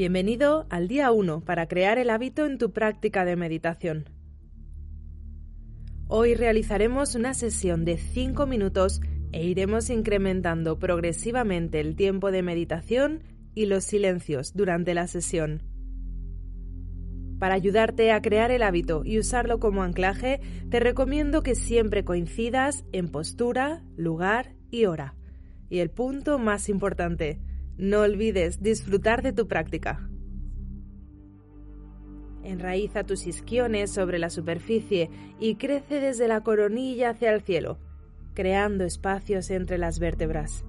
Bienvenido al día 1 para crear el hábito en tu práctica de meditación. Hoy realizaremos una sesión de 5 minutos e iremos incrementando progresivamente el tiempo de meditación y los silencios durante la sesión. Para ayudarte a crear el hábito y usarlo como anclaje, te recomiendo que siempre coincidas en postura, lugar y hora. Y el punto más importante, no olvides disfrutar de tu práctica. Enraiza tus isquiones sobre la superficie y crece desde la coronilla hacia el cielo, creando espacios entre las vértebras.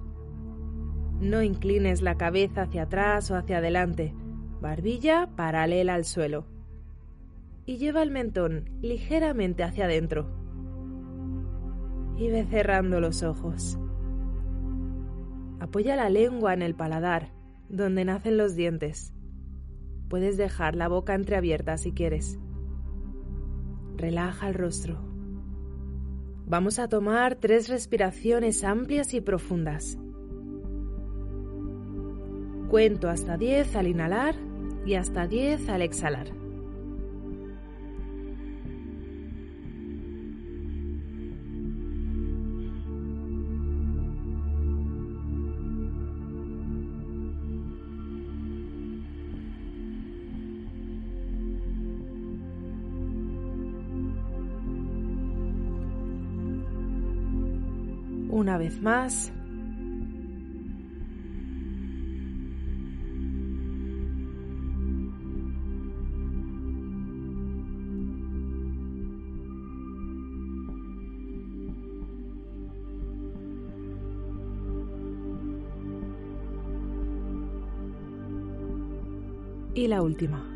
No inclines la cabeza hacia atrás o hacia adelante, barbilla paralela al suelo. Y lleva el mentón ligeramente hacia adentro. Y ve cerrando los ojos. Apoya la lengua en el paladar, donde nacen los dientes. Puedes dejar la boca entreabierta si quieres. Relaja el rostro. Vamos a tomar tres respiraciones amplias y profundas. Cuento hasta 10 al inhalar y hasta 10 al exhalar. Una vez más. Y la última.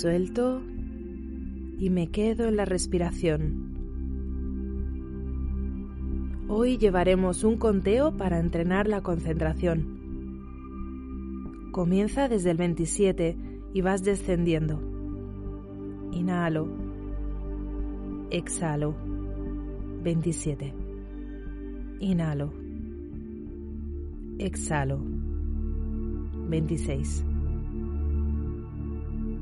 Suelto y me quedo en la respiración. Hoy llevaremos un conteo para entrenar la concentración. Comienza desde el 27 y vas descendiendo. Inhalo. Exhalo. 27. Inhalo. Exhalo. 26.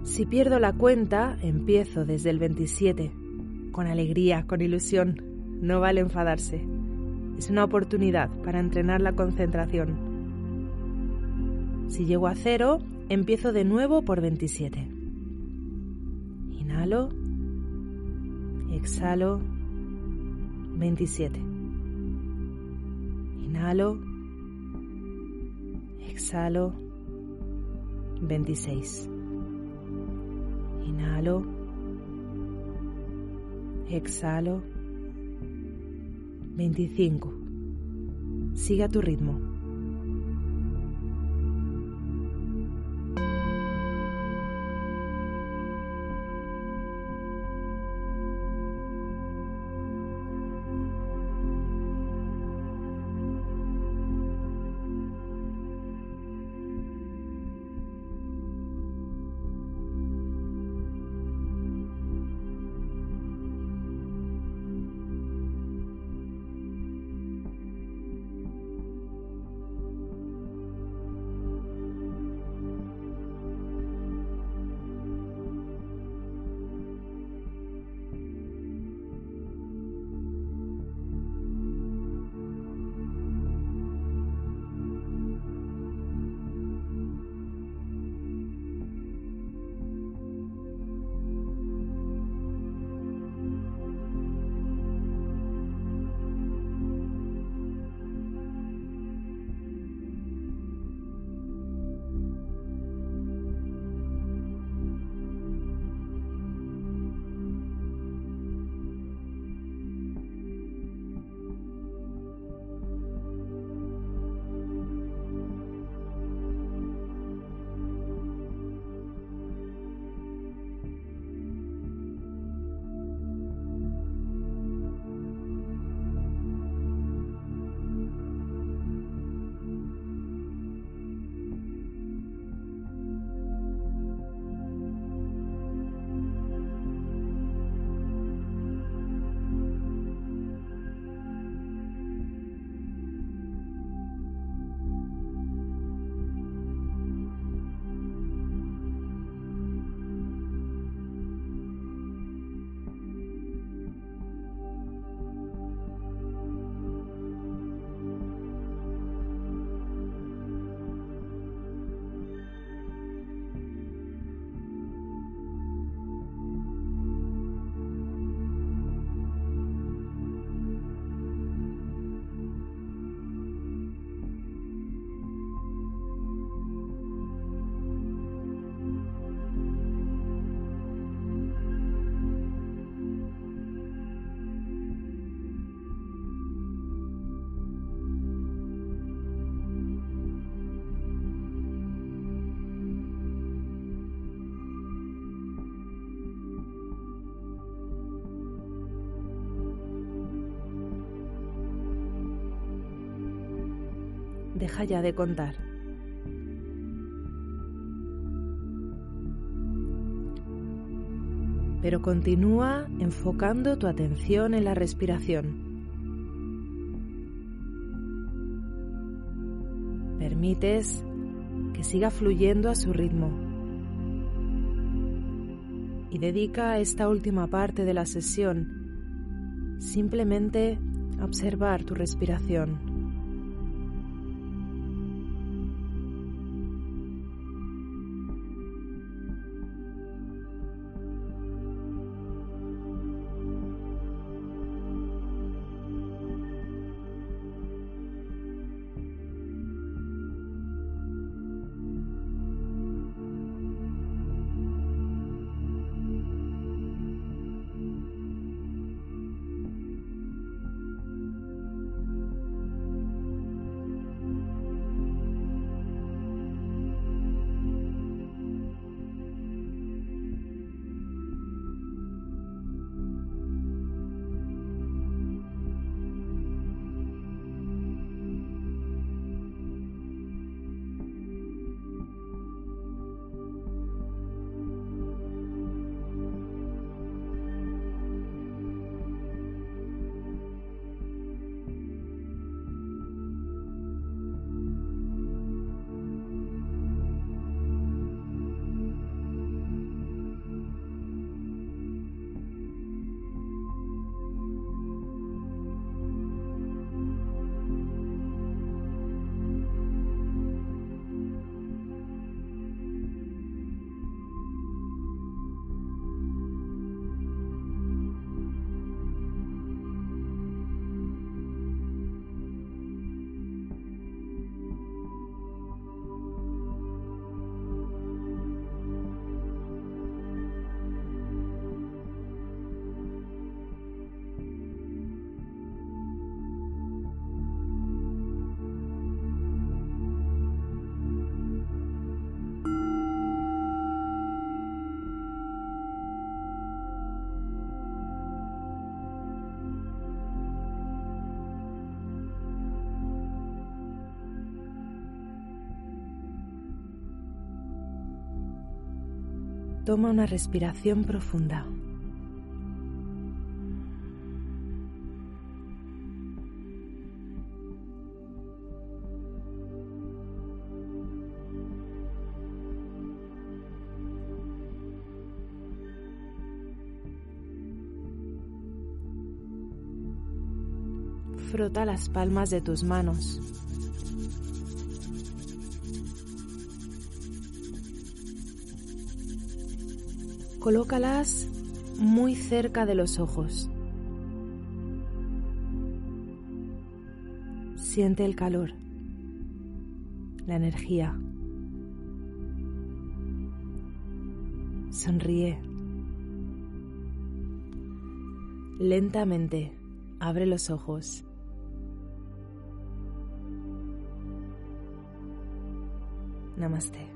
Si pierdo la cuenta, empiezo desde el 27, con alegría, con ilusión. No vale enfadarse. Es una oportunidad para entrenar la concentración. Si llego a cero, empiezo de nuevo por 27. Inhalo. Exhalo. 27. Inhalo. Exhalo. 26. Inhalo. Exhalo. 25. Siga tu ritmo. Deja ya de contar. Pero continúa enfocando tu atención en la respiración. Permites que siga fluyendo a su ritmo. Y dedica esta última parte de la sesión simplemente a observar tu respiración. Toma una respiración profunda. Frota las palmas de tus manos. Colócalas muy cerca de los ojos. Siente el calor, la energía. Sonríe. Lentamente abre los ojos. Namaste.